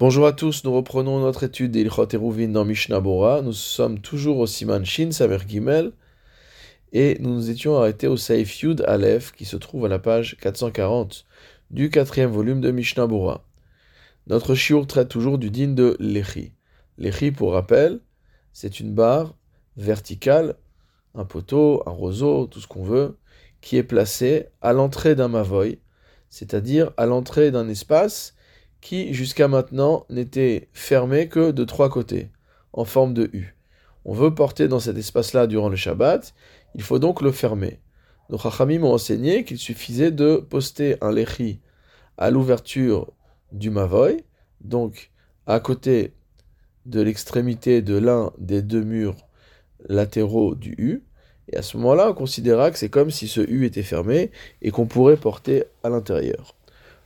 Bonjour à tous, nous reprenons notre étude d'Ilchot Eruvin dans Mishnah Bora. Nous sommes toujours au Siman Shin Samer Gimel et nous nous étions arrêtés au Saif Yud Aleph qui se trouve à la page 440 du quatrième volume de Mishnah Bora. Notre shiur traite toujours du din de Lechi. Lechi, pour rappel, c'est une barre verticale, un poteau, un roseau, tout ce qu'on veut, qui est placé à l'entrée d'un mavoy, c'est-à-dire à l'entrée d'un espace qui jusqu'à maintenant n'était fermé que de trois côtés, en forme de U. On veut porter dans cet espace-là durant le Shabbat, il faut donc le fermer. Nos Chachamim ont enseigné qu'il suffisait de poster un lechi à l'ouverture du Mavoy, donc à côté de l'extrémité de l'un des deux murs latéraux du U, et à ce moment-là, on considéra que c'est comme si ce U était fermé et qu'on pourrait porter à l'intérieur.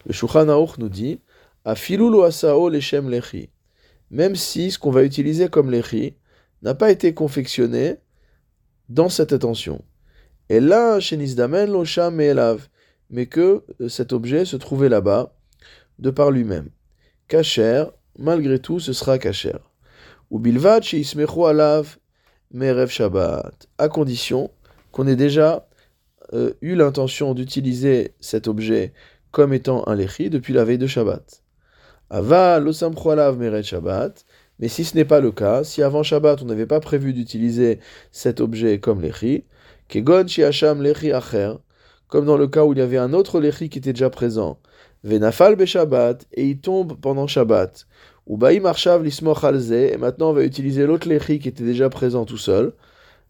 Le Shulchan nous dit Afilulu asao lechi. Même si ce qu'on va utiliser comme lechi n'a pas été confectionné dans cette intention. Et là, shenisdamen losham elav. Mais que euh, cet objet se trouvait là-bas, de par lui-même. Kacher, malgré tout, ce sera kacher. Ou sheismechu alav merev shabbat. À condition qu'on ait déjà euh, eu l'intention d'utiliser cet objet comme étant un lechi depuis la veille de Shabbat. Ava meret Shabbat. Mais si ce n'est pas le cas, si avant Shabbat on n'avait pas prévu d'utiliser cet objet comme lechi, kegon shiacham acher, comme dans le cas où il y avait un autre lechi qui était déjà présent, venafal be Shabbat, et il tombe pendant Shabbat, ou baim arshav lismoch et maintenant on va utiliser l'autre lechi qui était déjà présent tout seul,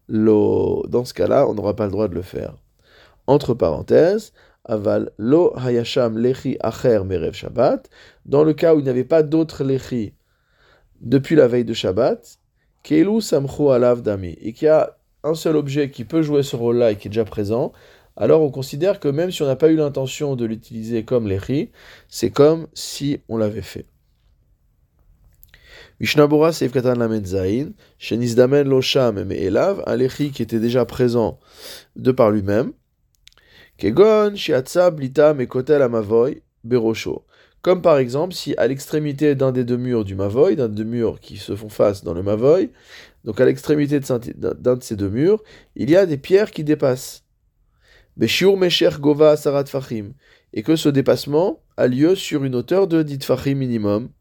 dans ce cas-là on n'aura pas le droit de le faire. Entre parenthèses, aval lo hayasham lechi acher merev Shabbat, dans le cas où il n'y avait pas d'autres lechi depuis la veille de Shabbat, keilu samchu alav dami, et qu'il y a un seul objet qui peut jouer ce rôle-là et qui est déjà présent, alors on considère que même si on n'a pas eu l'intention de l'utiliser comme lechi, c'est comme si on l'avait fait. Mishnabura Seif Katan Lamed Zain, Shenizdamen Losham Elav, un lechi qui était déjà présent de par lui-même, Kegon, Shiatsa, Mekotel, Amavoy, Berosho. Comme par exemple, si à l'extrémité d'un des deux murs du Mavoy, d'un des deux murs qui se font face dans le Mavoy, donc à l'extrémité d'un de ces deux murs, il y a des pierres qui dépassent. Gova Sarat. Et que ce dépassement a lieu sur une hauteur de dit Fahim minimum.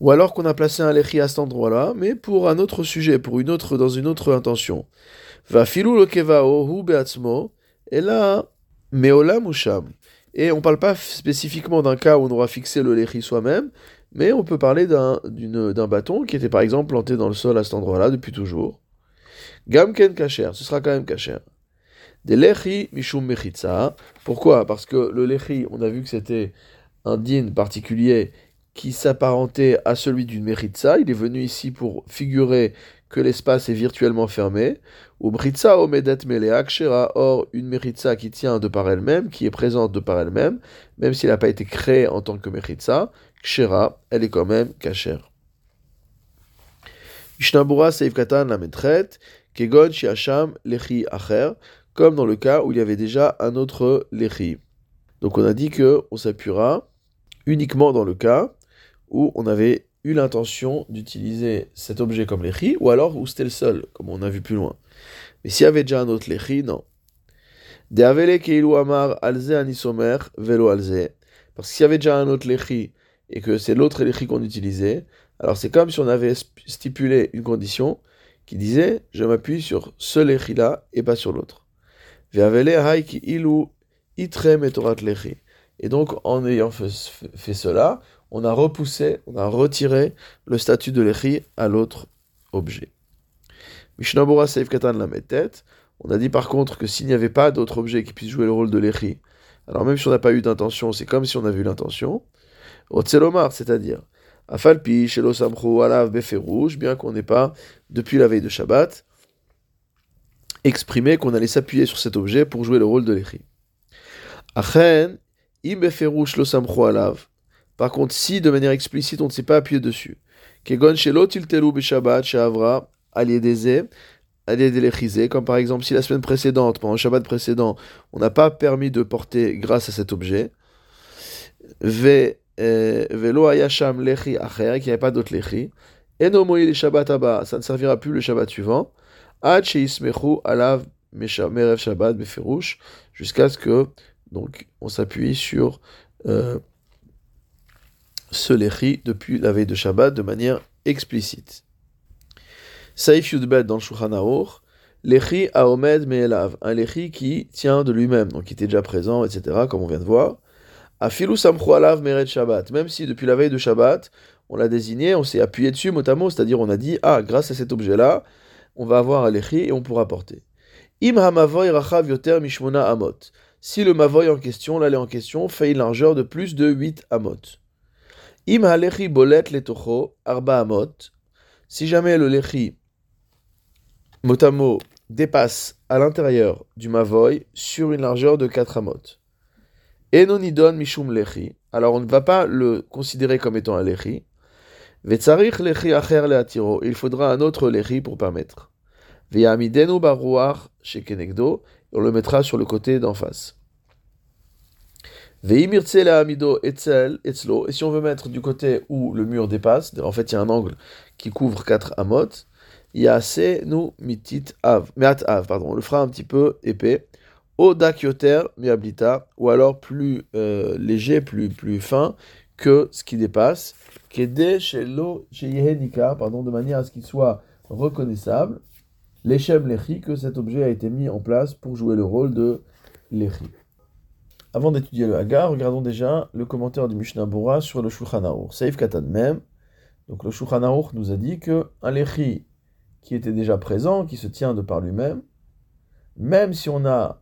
Ou alors qu'on a placé un lechi à cet endroit-là, mais pour un autre sujet, pour une autre, dans une autre intention. Et on ne parle pas spécifiquement d'un cas où on aura fixé le lechi soi-même, mais on peut parler d'un bâton qui était par exemple planté dans le sol à cet endroit-là depuis toujours. Gamken kacher, ce sera quand même kacher. Des lechi mishum mechitza. Pourquoi? Parce que le lechi, on a vu que c'était un din particulier qui s'apparentait à celui d'une mechitza. Il est venu ici pour figurer que l'espace est virtuellement fermé. Ou britza omedet melea kshera, or une meritza qui tient de par elle-même, qui est présente de par elle-même, même s'il n'a pas été créé en tant que meritza, kshera, elle est quand même kachère. Mishnabura seif katan la metret, kegon shiacham lechi acher, comme dans le cas où il y avait déjà un autre lechi. Donc on a dit que on s'appuiera uniquement dans le cas où on avait eu l'intention d'utiliser cet objet comme l'échi, ou alors où c'était le seul, comme on a vu plus loin. Mais s'il y avait déjà un autre l'échi, non. Amar alze anisomer velo alze. Parce que s'il y avait déjà un autre l'échi, et que c'est l'autre l'échi qu'on utilisait, alors c'est comme si on avait stipulé une condition qui disait je m'appuie sur ce l'échi là et pas sur l'autre. ilu Et donc en ayant fait cela, on a repoussé, on a retiré le statut de l'échi à l'autre objet. Mishnabura Seif Katan la tête. On a dit par contre que s'il n'y avait pas d'autre objet qui puisse jouer le rôle de l'échi, alors même si on n'a pas eu d'intention, c'est comme si on avait eu l'intention. Otselomar, c'est-à-dire Afalpi, Shelo Samcho, Alav, rouge, bien qu'on n'ait pas, depuis la veille de Shabbat, exprimé qu'on allait s'appuyer sur cet objet pour jouer le rôle de l'échi. Achen, Im Beferouj, Lo Alav, par contre, si de manière explicite on ne s'est pas appuyé dessus, Kegon comme par exemple si la semaine précédente, pendant le Shabbat précédent, on n'a pas permis de porter grâce à cet objet, euh, velo ayasham lechi acher, qu'il n'y avait pas d'autre lechi. Eno moï le Shabbat abba, ça ne servira plus le Shabbat suivant. Ad sheismechu alav merev Shabbat beferush, jusqu'à ce que, donc, on s'appuie sur euh, ce lechi depuis la veille de Shabbat de manière explicite. Saif Yudbet dans le Shulchan Lechi Aomed Me'elav, un lechi qui tient de lui-même, donc qui était déjà présent, etc., comme on vient de voir. Afilu Samchu Alav Mered Shabbat, même si depuis la veille de Shabbat, on l'a désigné, on s'est appuyé dessus mot à mot, c'est-à-dire on a dit, ah, grâce à cet objet-là, on va avoir un lechi et on pourra porter. Im Hamavoy Rachav Yoter Mishmona Amot. Si le Mavoy en question, l'allée en question, fait une largeur de plus de 8 Amot. Im Halechi Bolet Letocho Arba Amot. Si jamais le lechi, mot à mot, dépasse à l'intérieur du mavoy sur une largeur de 4 amot. Enonidon mishum lechi. Alors on ne va pas le considérer comme étant un lechi. Vetzarich lechi acher leatiro. Il faudra un autre lechi pour permettre. Ve'amidenu baruach shekenegdo. On le mettra sur le côté d'en face. Et si on veut mettre du côté où le mur dépasse, en fait il y a un angle qui couvre 4 amot, Yase nu mitit av, meat av, pardon, on le fera un petit peu épais. O dakyoter miablita, ou alors plus euh, léger, plus, plus fin que ce qui dépasse. Kede shelo pardon, de manière à ce qu'il soit reconnaissable. L'echem lechi, que cet objet a été mis en place pour jouer le rôle de lechi. Avant d'étudier le Hagar, regardons déjà le commentaire du Mishnah Bora sur le Shulchan Aruch. Seif Katan Mem. Donc le Shulchan nous a dit que un lechi qui était déjà présent, qui se tient de par lui-même, même si on a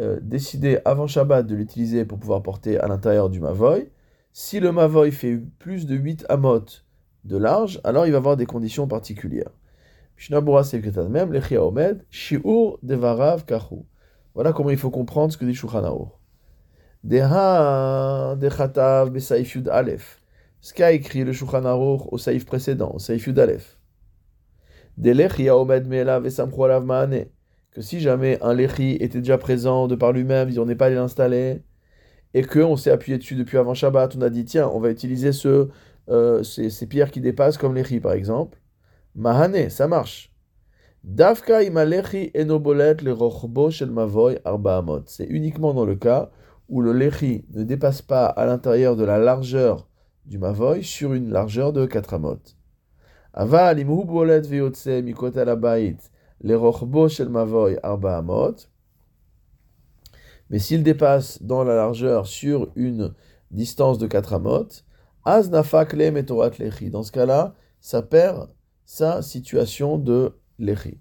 euh, décidé avant Shabbat de l'utiliser pour pouvoir porter à l'intérieur du Mavoy, si le Mavoy fait plus de 8 amot de large, alors il va avoir des conditions particulières. même, omed, shiur devarav kahu. Voilà comment il faut comprendre ce que dit Shulchan Deha dechatav besaif yud alef. Ce qu'a écrit le Shulchan au saif précédent, au saif yud alef que si jamais un lechi était déjà présent de par lui-même, on n'est pas allé l'installer, et qu'on s'est appuyé dessus depuis avant Shabbat, on a dit tiens, on va utiliser ce, euh, ces, pierres qui dépassent comme lechi par exemple. Mahane, ça marche. Dafka imalechi enobolet le rochbo shel mavoy arba amot. C'est uniquement dans le cas où le lechi ne dépasse pas à l'intérieur de la largeur du mavoy sur une largeur de 4 amot. Mais s'il dépasse dans la largeur sur une distance de 4 amot, az lechi. Dans ce cas-là, ça perd sa situation de lechi.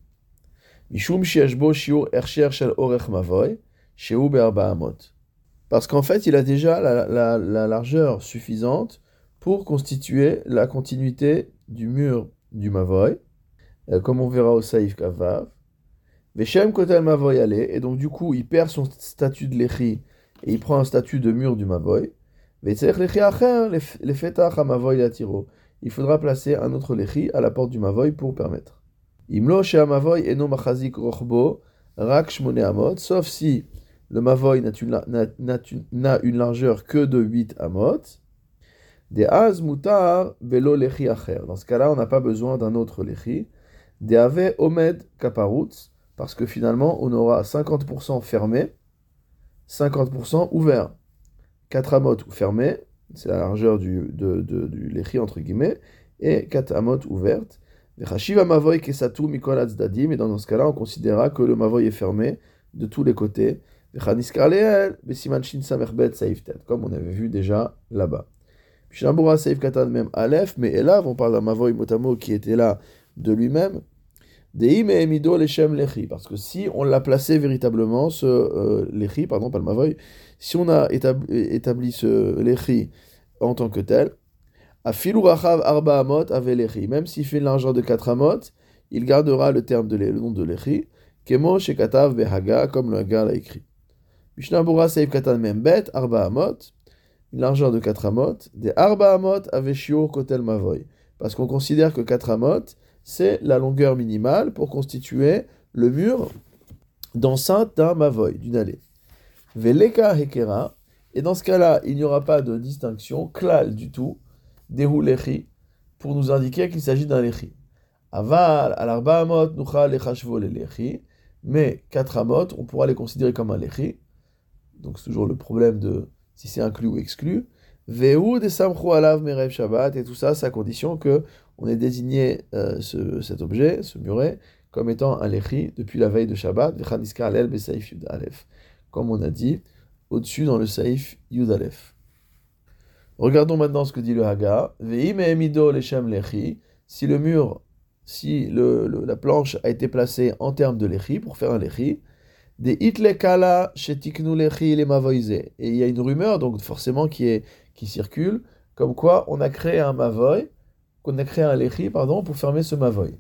Mishum shiashbo shiur ersher shel orech mavoy, sheu be'arba amot. Parce qu'en fait, il a déjà la, la, la largeur suffisante pour constituer la continuité du mur du Mavoy, euh, comme on verra au Saïf Kavav. Veshem Kotel Mavoy allait, et donc du coup il perd son statut de Lechi et il prend un statut de mur du Mavoy. Il faudra placer un autre Lechi à la porte du Mavoy pour permettre. Imlo machazik rochbo sauf si le Mavoy n'a une largeur que de 8 amot. De az mutar belo lechi acher. Dans ce cas-là, on n'a pas besoin d'un autre lechi. De ave omed kaparutz, parce que finalement, on aura 50% fermé, 50% ouvert. 4 amot fermé, c'est la largeur du, de, lechi entre guillemets, et 4 amot ouvertes. mavoy kesatu mikol dadim, et dans ce cas-là, on considérera que le mavoy est fermé de tous les côtés. Comme on avait vu déjà là-bas. Shambura Seif Katan même Aleph, mais Elav, on parle d'un Mavoy Motamo qui était là de lui-même. Deim et Emido Leshem Lechi, parce que si on l'a placé véritablement, ce euh, Lechi, pardon, pas le Mavoy, si on a établi, ce Lechi en tant que tel, à Rachav Arba Amot Ave Lechi, même s'il fait une largeur de 4 Amot, il gardera le terme de le nom de Lechi, Kemo Shekatav Behaga, comme le Haga l'a écrit. Mishnah Seif Katan Bet Arba Amot, une largeur de 4 amot, des arba amot aveshio kotel mavoy. Parce qu'on considère que 4 amot, c'est la longueur minimale pour constituer le mur d'enceinte d'un mavoy, d'une allée. Veleka hekera, Et dans ce cas-là, il n'y aura pas de distinction, klal du tout, des lechi, pour nous indiquer qu'il s'agit d'un lechi. Aval, al amot, nucha lechashvo le lechi, mais quatre amot, on pourra les considérer comme un lechi. Donc c'est toujours le problème de si c'est inclus ou exclu. Veu de samchu alav merev shabbat, et tout ça, c'est à condition que on ait désigné euh, ce, cet objet, ce muret, comme étant un lechi depuis la veille de Shabbat, vechaniska alel besaif yud alef. Comme on a dit, au-dessus dans le Saïf Yudalef. Regardons maintenant ce que dit le Haga. Si le mur, si le, la planche a été placée en termes de lechi, pour faire un lechi, Et il y a une rumeur, donc forcément, qui, est, qui circule, comme quoi on a créé un mavoy, qu'on a créé un lechi, pardon, pour fermer ce mavoy.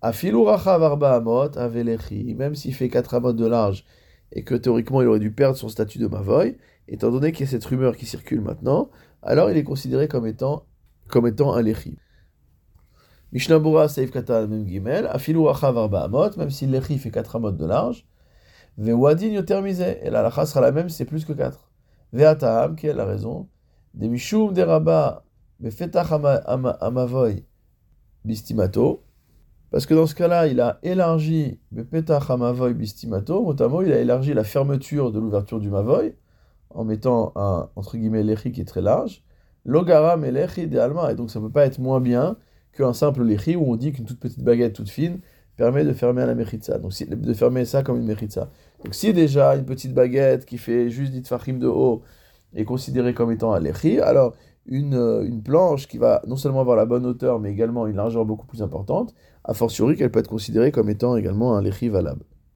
Afilu rachav arba amot lechi, même s'il fait 4 amot de large et que théoriquement il aurait dû perdre son statut de Mavoy, étant donné qu'il y a cette rumeur qui circule maintenant, alors il est considéré comme étant, comme étant un Lechi. Mishnabura Seif Kata Mem Gimel, Afilu Achav Arba Amot, même si Lechi fait 4 amot de large, Vewadin Yotermise, et la lacha sera la même, c'est plus que 4. Veataam, qui est la raison, De Mishum Deraba, Befetach Amavoy, Bistimato, parce que dans ce cas-là, il a élargi le petach mavoy bistimato, notamment il a élargi la fermeture de l'ouverture du mavoy, en mettant un, entre guillemets, qui est très large. Logaram et lechi idéalement, et donc ça ne peut pas être moins bien qu'un simple lechi où on dit qu'une toute petite baguette toute fine permet de fermer la mechitza, donc de fermer ça comme une mechitza. Donc si déjà une petite baguette qui fait juste dit de haut est considérée comme étant un lechi, alors une, une planche qui va non seulement avoir la bonne hauteur, mais également une largeur beaucoup plus importante, a fortiori qu'elle peut être considérée comme étant également un lechi valable.